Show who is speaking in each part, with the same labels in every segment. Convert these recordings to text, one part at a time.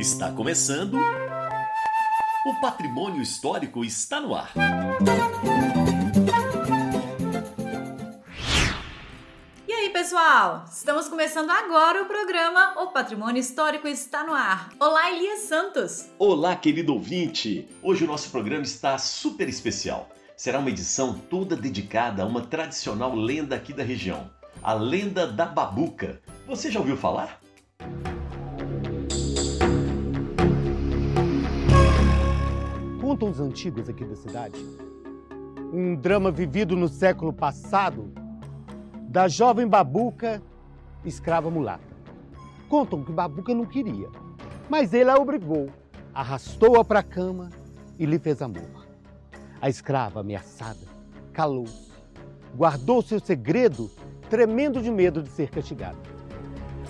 Speaker 1: Está começando. O patrimônio histórico está no ar.
Speaker 2: E aí, pessoal? Estamos começando agora o programa O Patrimônio Histórico está no ar. Olá, Elias Santos.
Speaker 1: Olá, querido ouvinte. Hoje o nosso programa está super especial. Será uma edição toda dedicada a uma tradicional lenda aqui da região, a lenda da Babuca. Você já ouviu falar?
Speaker 3: Contam os antigos aqui da cidade um drama vivido no século passado da jovem Babuca, escrava mulata. Contam que Babuca não queria, mas ele a obrigou, arrastou-a para a cama e lhe fez amor. A escrava, ameaçada, calou-se, guardou seu segredo, tremendo de medo de ser castigada.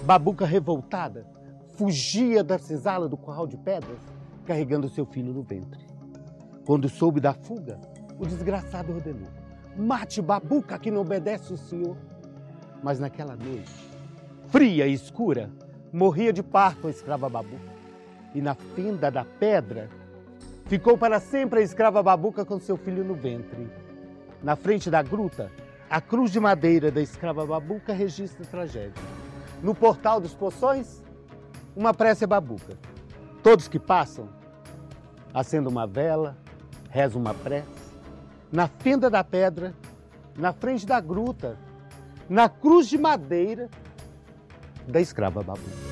Speaker 3: Babuca, revoltada, fugia da senzala do curral de pedras, carregando seu filho no ventre. Quando soube da fuga, o desgraçado ordenou: Mate Babuca que não obedece o senhor. Mas naquela noite, fria e escura, morria de parto a escrava Babuca. E na fenda da pedra, ficou para sempre a escrava Babuca com seu filho no ventre. Na frente da gruta, a cruz de madeira da escrava Babuca registra a tragédia. No portal dos poções, uma prece Babuca. Todos que passam, acendam uma vela, rezam uma prece. Na fenda da pedra, na frente da gruta, na cruz de madeira da escrava Babuca.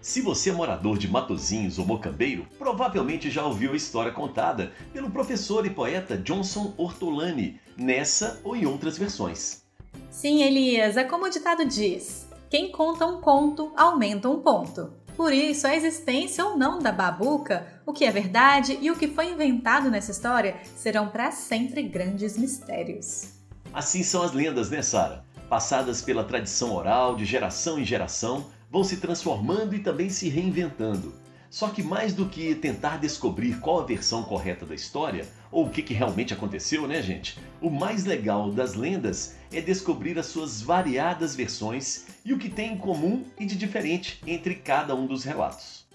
Speaker 1: Se você é morador de Matozinhos ou Mocambeiro, provavelmente já ouviu a história contada pelo professor e poeta Johnson Ortolani, nessa ou em outras versões.
Speaker 2: Sim, Elias, é como o ditado diz: quem conta um conto aumenta um ponto. Por isso, a existência ou não da babuca, o que é verdade e o que foi inventado nessa história serão para sempre grandes mistérios.
Speaker 1: Assim são as lendas, né, Sara? Passadas pela tradição oral de geração em geração, vão se transformando e também se reinventando. Só que mais do que tentar descobrir qual a versão correta da história, ou o que, que realmente aconteceu, né, gente? O mais legal das lendas é descobrir as suas variadas versões e o que tem em comum e de diferente entre cada um dos relatos.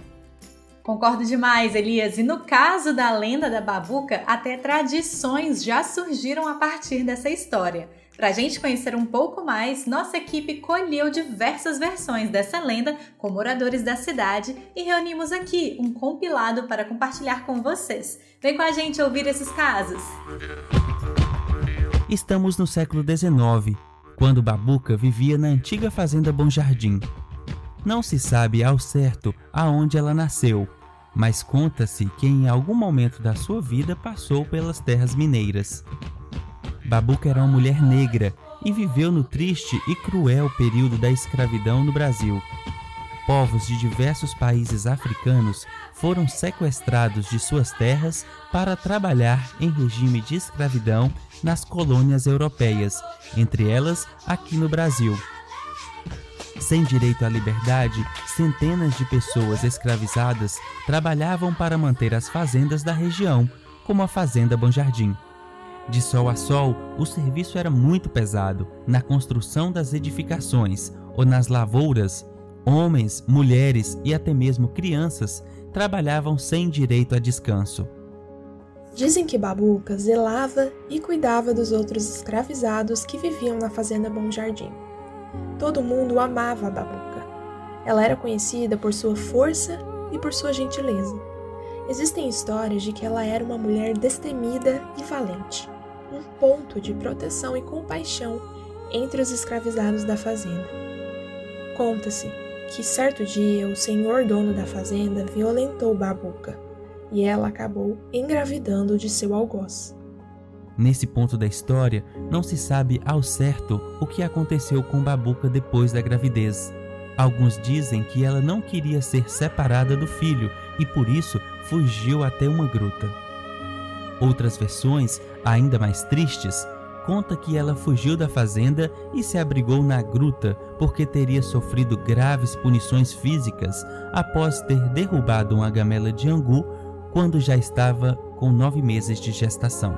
Speaker 2: Concordo demais, Elias. E no caso da lenda da Babuca, até tradições já surgiram a partir dessa história. Para a gente conhecer um pouco mais, nossa equipe colheu diversas versões dessa lenda com moradores da cidade e reunimos aqui um compilado para compartilhar com vocês. Vem com a gente ouvir esses casos.
Speaker 4: Estamos no século XIX, quando Babuca vivia na antiga fazenda Bom Jardim. Não se sabe ao certo aonde ela nasceu, mas conta-se que em algum momento da sua vida passou pelas terras mineiras. Babuca era uma mulher negra e viveu no triste e cruel período da escravidão no Brasil. Povos de diversos países africanos foram sequestrados de suas terras para trabalhar em regime de escravidão nas colônias europeias, entre elas aqui no Brasil. Sem direito à liberdade, centenas de pessoas escravizadas trabalhavam para manter as fazendas da região, como a Fazenda Bom Jardim. De sol a sol, o serviço era muito pesado. Na construção das edificações ou nas lavouras, homens, mulheres e até mesmo crianças trabalhavam sem direito a descanso.
Speaker 5: Dizem que Babuca zelava e cuidava dos outros escravizados que viviam na fazenda Bom Jardim. Todo mundo amava a Babuca. Ela era conhecida por sua força e por sua gentileza. Existem histórias de que ela era uma mulher destemida e valente um ponto de proteção e compaixão entre os escravizados da fazenda. Conta-se que certo dia o senhor dono da fazenda violentou Babuca e ela acabou engravidando de seu algoz.
Speaker 4: Nesse ponto da história, não se sabe ao certo o que aconteceu com Babuca depois da gravidez. Alguns dizem que ela não queria ser separada do filho e por isso fugiu até uma gruta. Outras versões, ainda mais tristes, conta que ela fugiu da fazenda e se abrigou na gruta porque teria sofrido graves punições físicas após ter derrubado uma gamela de angu quando já estava com nove meses de gestação.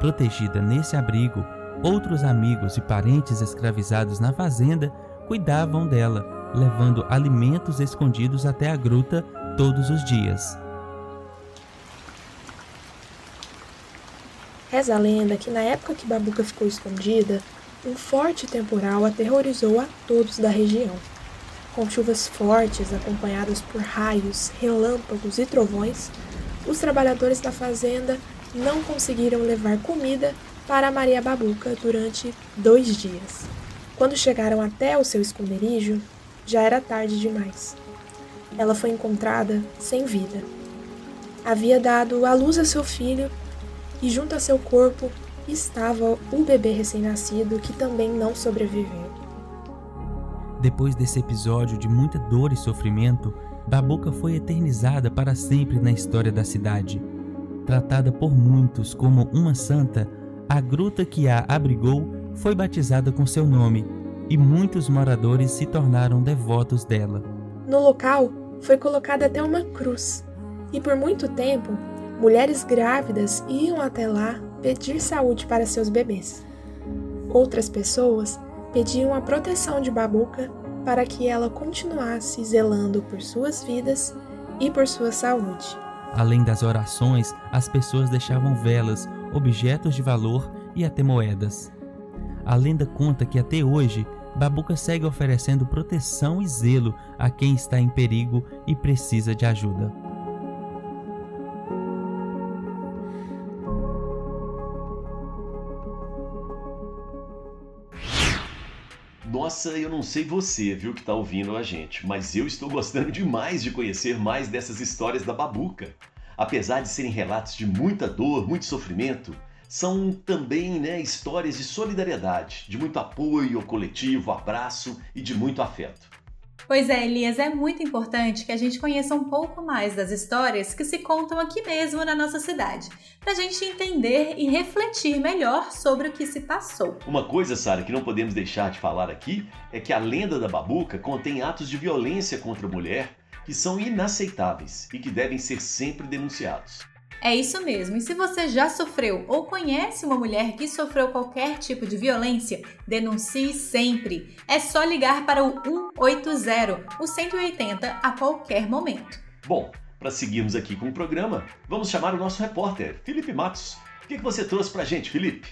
Speaker 4: Protegida nesse abrigo, Outros amigos e parentes escravizados na fazenda cuidavam dela, levando alimentos escondidos até a gruta todos os dias.
Speaker 5: Reza a lenda que na época que Babuca ficou escondida, um forte temporal aterrorizou a todos da região. Com chuvas fortes acompanhadas por raios, relâmpagos e trovões, os trabalhadores da fazenda não conseguiram levar comida para Maria Babuca durante dois dias. Quando chegaram até o seu esconderijo, já era tarde demais. Ela foi encontrada sem vida. Havia dado à luz a seu filho e, junto a seu corpo, estava o bebê recém-nascido que também não sobreviveu.
Speaker 4: Depois desse episódio de muita dor e sofrimento, Babuca foi eternizada para sempre na história da cidade. Tratada por muitos como uma santa, a gruta que a abrigou foi batizada com seu nome e muitos moradores se tornaram devotos dela.
Speaker 5: No local foi colocada até uma cruz, e por muito tempo, mulheres grávidas iam até lá pedir saúde para seus bebês. Outras pessoas pediam a proteção de Babuca para que ela continuasse zelando por suas vidas e por sua saúde.
Speaker 4: Além das orações, as pessoas deixavam velas, objetos de valor e até moedas. A lenda conta que até hoje Babuca segue oferecendo proteção e zelo a quem está em perigo e precisa de ajuda.
Speaker 1: Nossa, eu não sei você, viu, que tá ouvindo a gente, mas eu estou gostando demais de conhecer mais dessas histórias da Babuca. Apesar de serem relatos de muita dor, muito sofrimento, são também né, histórias de solidariedade, de muito apoio coletivo, abraço e de muito afeto.
Speaker 2: Pois é, Elias, é muito importante que a gente conheça um pouco mais das histórias que se contam aqui mesmo na nossa cidade, para a gente entender e refletir melhor sobre o que se passou.
Speaker 1: Uma coisa, Sara, que não podemos deixar de falar aqui é que a lenda da Babuca contém atos de violência contra a mulher que são inaceitáveis e que devem ser sempre denunciados.
Speaker 2: É isso mesmo. E se você já sofreu ou conhece uma mulher que sofreu qualquer tipo de violência, denuncie sempre. É só ligar para o 180, o 180 a qualquer momento.
Speaker 1: Bom, para seguirmos aqui com o programa, vamos chamar o nosso repórter, Felipe Matos. O que você trouxe para a gente, Felipe?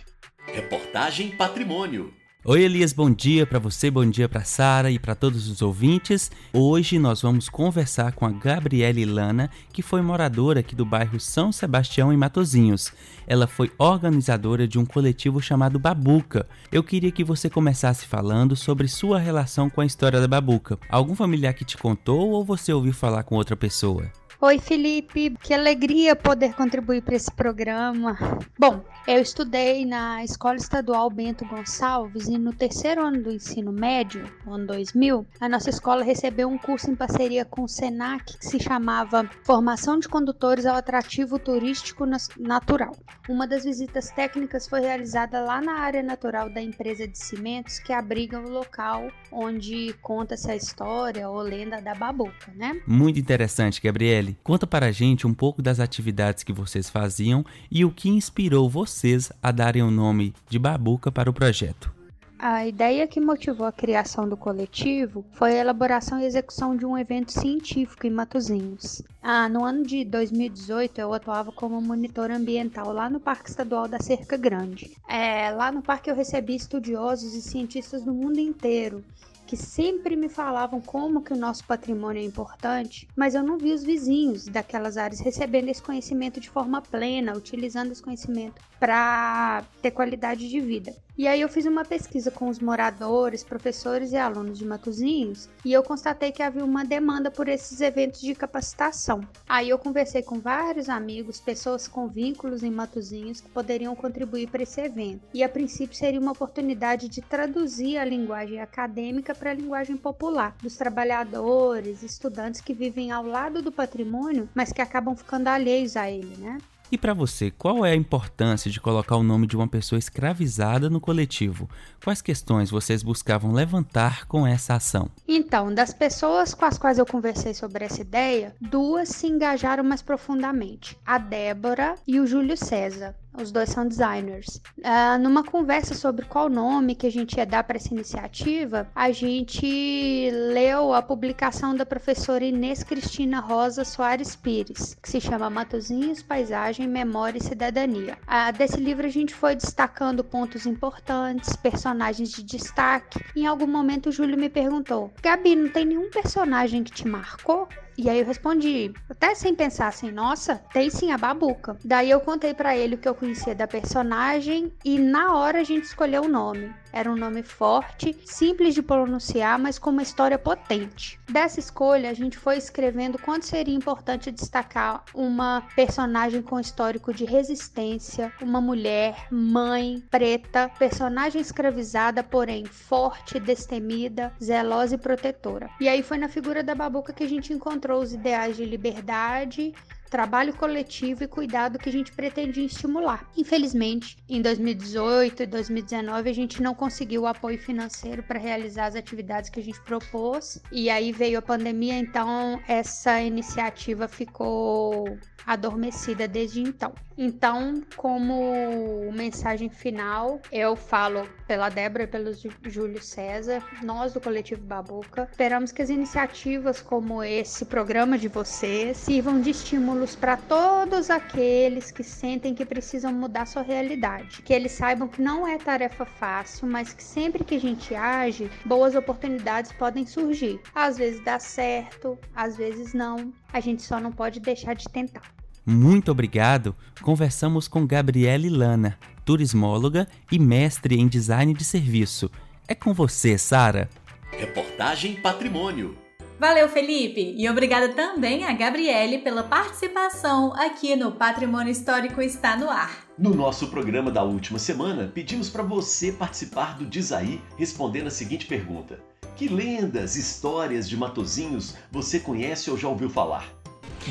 Speaker 1: Reportagem Patrimônio.
Speaker 4: Oi Elias, bom dia para você, bom dia para Sara e para todos os ouvintes. Hoje nós vamos conversar com a Gabriele Lana, que foi moradora aqui do bairro São Sebastião em Matozinhos. Ela foi organizadora de um coletivo chamado Babuca. Eu queria que você começasse falando sobre sua relação com a história da Babuca. Algum familiar que te contou ou você ouviu falar com outra pessoa?
Speaker 6: Oi, Felipe, que alegria poder contribuir para esse programa. Bom, eu estudei na Escola Estadual Bento Gonçalves e no terceiro ano do ensino médio, ano 2000, a nossa escola recebeu um curso em parceria com o SENAC que se chamava Formação de Condutores ao Atrativo Turístico Natural. Uma das visitas técnicas foi realizada lá na área natural da empresa de cimentos que abriga o local onde conta-se a história ou lenda da babuca, né?
Speaker 4: Muito interessante, Gabriele. Conta para a gente um pouco das atividades que vocês faziam e o que inspirou vocês a darem o nome de Babuca para o projeto.
Speaker 6: A ideia que motivou a criação do coletivo foi a elaboração e execução de um evento científico em Matozinhos. Ah, no ano de 2018, eu atuava como monitora ambiental lá no Parque Estadual da Cerca Grande. É, lá no parque eu recebi estudiosos e cientistas do mundo inteiro que sempre me falavam como que o nosso patrimônio é importante, mas eu não vi os vizinhos daquelas áreas recebendo esse conhecimento de forma plena, utilizando esse conhecimento para ter qualidade de vida. E aí eu fiz uma pesquisa com os moradores, professores e alunos de Matozinhos e eu constatei que havia uma demanda por esses eventos de capacitação. Aí eu conversei com vários amigos, pessoas com vínculos em Matozinhos que poderiam contribuir para esse evento. E a princípio seria uma oportunidade de traduzir a linguagem acadêmica para a linguagem popular dos trabalhadores, estudantes que vivem ao lado do patrimônio, mas que acabam ficando alheios a ele, né?
Speaker 4: E para você, qual é a importância de colocar o nome de uma pessoa escravizada no coletivo? Quais questões vocês buscavam levantar com essa ação?
Speaker 6: Então, das pessoas com as quais eu conversei sobre essa ideia, duas se engajaram mais profundamente: a Débora e o Júlio César. Os dois são designers. Uh, numa conversa sobre qual nome que a gente ia dar para essa iniciativa, a gente leu a publicação da professora Inês Cristina Rosa Soares Pires, que se chama Matozinhos, Paisagem, Memória e Cidadania. Uh, desse livro a gente foi destacando pontos importantes, personagens de destaque. Em algum momento o Júlio me perguntou: Gabi, não tem nenhum personagem que te marcou? E aí eu respondi, até sem pensar assim, nossa, tem sim a Babuca. Daí eu contei para ele o que eu conhecia da personagem e na hora a gente escolheu o nome. Era um nome forte, simples de pronunciar, mas com uma história potente. Dessa escolha, a gente foi escrevendo quanto seria importante destacar uma personagem com histórico de resistência, uma mulher, mãe, preta, personagem escravizada, porém forte, destemida, zelosa e protetora. E aí foi na figura da Babuca que a gente encontrou os ideais de liberdade, trabalho coletivo e cuidado que a gente pretendia estimular. Infelizmente, em 2018 e 2019 a gente não conseguiu o apoio financeiro para realizar as atividades que a gente propôs, e aí veio a pandemia, então essa iniciativa ficou adormecida desde então. Então, como mensagem final, eu falo pela Débora e pelo Júlio César, nós do Coletivo Babuca, esperamos que as iniciativas como esse programa de vocês sirvam de estímulos para todos aqueles que sentem que precisam mudar sua realidade. Que eles saibam que não é tarefa fácil, mas que sempre que a gente age, boas oportunidades podem surgir. Às vezes dá certo, às vezes não. A gente só não pode deixar de tentar.
Speaker 4: Muito obrigado. Conversamos com Gabriele Lana, turismóloga e mestre em design de serviço. É com você, Sara.
Speaker 1: Reportagem Patrimônio.
Speaker 2: Valeu, Felipe! E obrigada também a Gabriele pela participação aqui no Patrimônio Histórico Está no Ar.
Speaker 1: No nosso programa da última semana, pedimos para você participar do Dizaí respondendo a seguinte pergunta: Que lendas, histórias de Matozinhos você conhece ou já ouviu falar?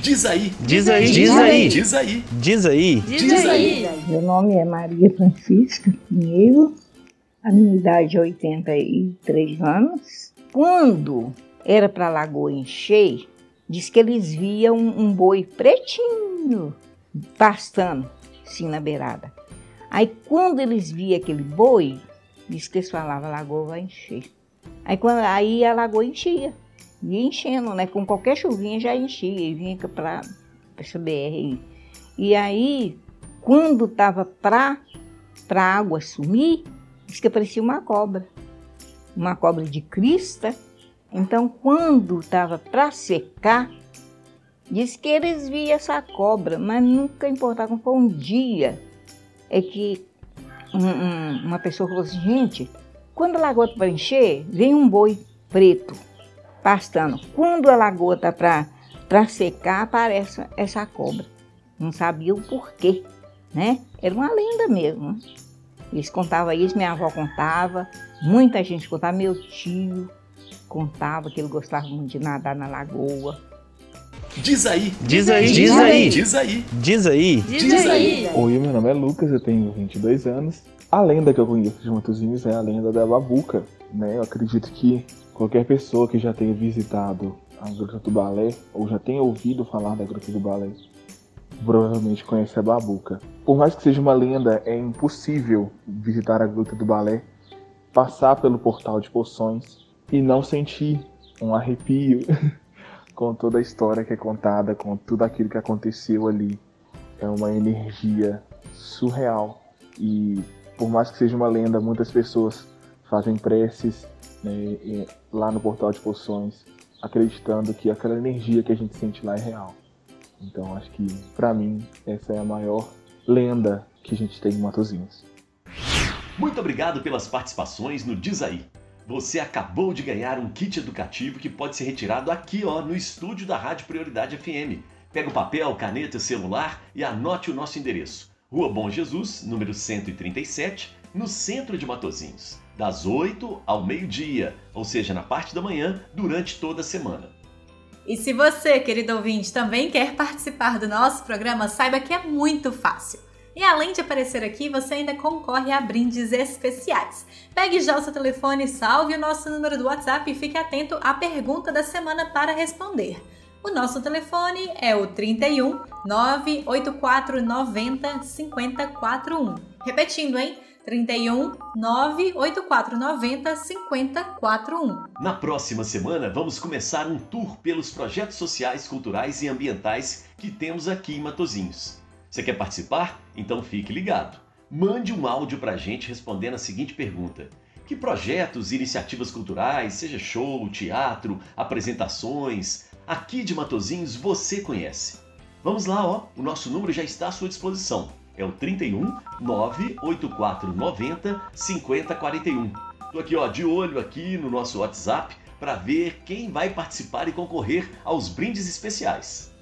Speaker 1: Diz aí.
Speaker 4: Diz aí. Diz aí.
Speaker 1: Diz aí.
Speaker 4: Diz aí.
Speaker 7: Diz aí. Meu nome é Maria Francisca Pinheiro. A minha idade é 83 anos. Quando era para a lagoa encher, diz que eles viam um, boi pretinho pastando assim na beirada. Aí quando eles viam aquele boi, diz que eles falavam, a lagoa vai encher. Aí, quando, aí a lagoa enchia ia enchendo, né? Com qualquer chuvinha já enchia e vinha para essa BR. E aí, quando tava para a água sumir, disse que aparecia uma cobra, uma cobra de crista. Então, quando tava para secar, disse que eles viam essa cobra, mas nunca importava. Foi um dia é que um, um, uma pessoa falou assim, gente, quando a lagoa vai encher, vem um boi preto pastando. Quando a lagoa está para secar, aparece essa cobra. Não sabia o porquê, né? Era uma lenda mesmo. Né? Eles contavam isso, minha avó contava, muita gente contava, meu tio contava que ele gostava muito de nadar na lagoa.
Speaker 1: Diz aí.
Speaker 4: Diz aí. Diz aí.
Speaker 1: Diz aí.
Speaker 4: Diz aí.
Speaker 1: Diz aí.
Speaker 8: Oi, meu nome é Lucas, eu tenho 22 anos. A lenda que eu conheço de Matozinhos é a lenda da Babuca, né? Eu acredito que Qualquer pessoa que já tenha visitado a Gruta do Balé ou já tenha ouvido falar da Gruta do Balé provavelmente conhece a Babuca. Por mais que seja uma lenda, é impossível visitar a Gruta do Balé, passar pelo portal de poções e não sentir um arrepio com toda a história que é contada, com tudo aquilo que aconteceu ali. É uma energia surreal e por mais que seja uma lenda, muitas pessoas fazem preces né, lá no portal de poções, acreditando que aquela energia que a gente sente lá é real. Então acho que para mim essa é a maior lenda que a gente tem em Matozinhos.
Speaker 1: Muito obrigado pelas participações no Diz Aí. Você acabou de ganhar um kit educativo que pode ser retirado aqui ó, no estúdio da Rádio Prioridade FM. Pega o papel, caneta, celular e anote o nosso endereço. Rua Bom Jesus, número 137, no centro de Matozinhos das 8 ao meio-dia, ou seja, na parte da manhã, durante toda a semana.
Speaker 2: E se você, querido ouvinte, também quer participar do nosso programa, saiba que é muito fácil. E além de aparecer aqui, você ainda concorre a brindes especiais. Pegue já o seu telefone, salve o nosso número do WhatsApp e fique atento à pergunta da semana para responder. O nosso telefone é o 31 98490 5041. Repetindo, hein? 31 98490 5041.
Speaker 1: Na próxima semana, vamos começar um tour pelos projetos sociais, culturais e ambientais que temos aqui em Matozinhos. Você quer participar? Então fique ligado. Mande um áudio para a gente respondendo a seguinte pergunta: Que projetos e iniciativas culturais, seja show, teatro, apresentações, aqui de Matozinhos você conhece? Vamos lá, ó. O nosso número já está à sua disposição. É o 31 98490 5041. Tô aqui, ó, de olho aqui no nosso WhatsApp para ver quem vai participar e concorrer aos brindes especiais.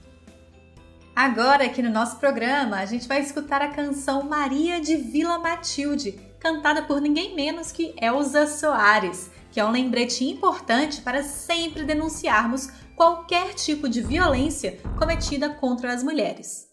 Speaker 2: Agora, aqui no nosso programa, a gente vai escutar a canção Maria de Vila Matilde, cantada por ninguém menos que Elza Soares, que é um lembrete importante para sempre denunciarmos qualquer tipo de violência cometida contra as mulheres.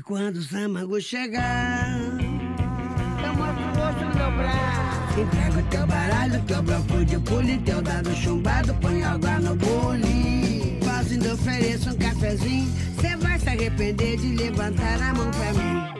Speaker 9: E quando o Samango chegar meu braço. Entrega o teu baralho, teu bloco de pule, teu dado chumbado, põe água no bule. Fazendo ofereço um cafezinho, cê vai se arrepender de levantar a mão pra mim.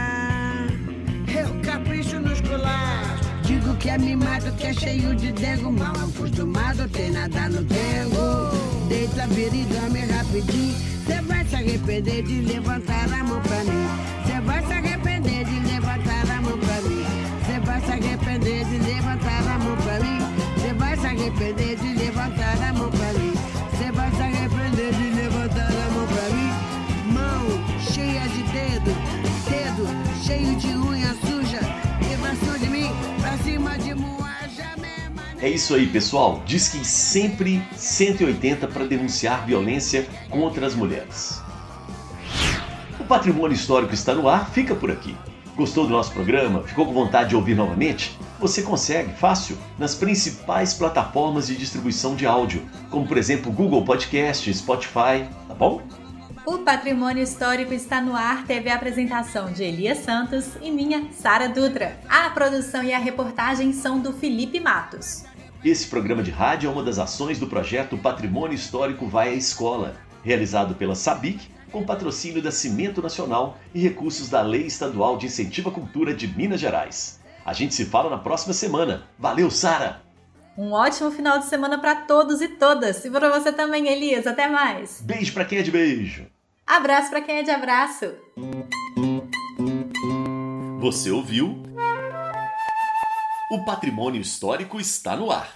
Speaker 9: capricho nos colachos. Digo que é mimado, que é cheio de dengo. Mal acostumado, tem nada no dengo. Deita, vira e dorme rapidinho. Cê vai se arrepender de levantar a mão pra mim. Cê vai se arrepender de levantar a mão pra mim. Cê vai se arrepender de levantar a mão pra mim. Cê vai se arrepender de
Speaker 1: É isso aí, pessoal. Diz que sempre 180 para denunciar violência contra as mulheres. O patrimônio histórico está no ar, fica por aqui. Gostou do nosso programa? Ficou com vontade de ouvir novamente? Você consegue, fácil, nas principais plataformas de distribuição de áudio, como por exemplo Google Podcast, Spotify, tá bom?
Speaker 2: O Patrimônio Histórico está no ar teve a apresentação de Elias Santos e minha, Sara Dutra. A produção e a reportagem são do Felipe Matos.
Speaker 1: Esse programa de rádio é uma das ações do projeto Patrimônio Histórico Vai à Escola, realizado pela SABIC, com patrocínio da Cimento Nacional e recursos da Lei Estadual de Incentivo à Cultura de Minas Gerais. A gente se fala na próxima semana. Valeu, Sara!
Speaker 2: Um ótimo final de semana para todos e todas. E para você também, Elias. Até mais.
Speaker 1: Beijo para quem é de beijo.
Speaker 2: Abraço para quem é de abraço.
Speaker 1: Você ouviu? O patrimônio histórico está no ar.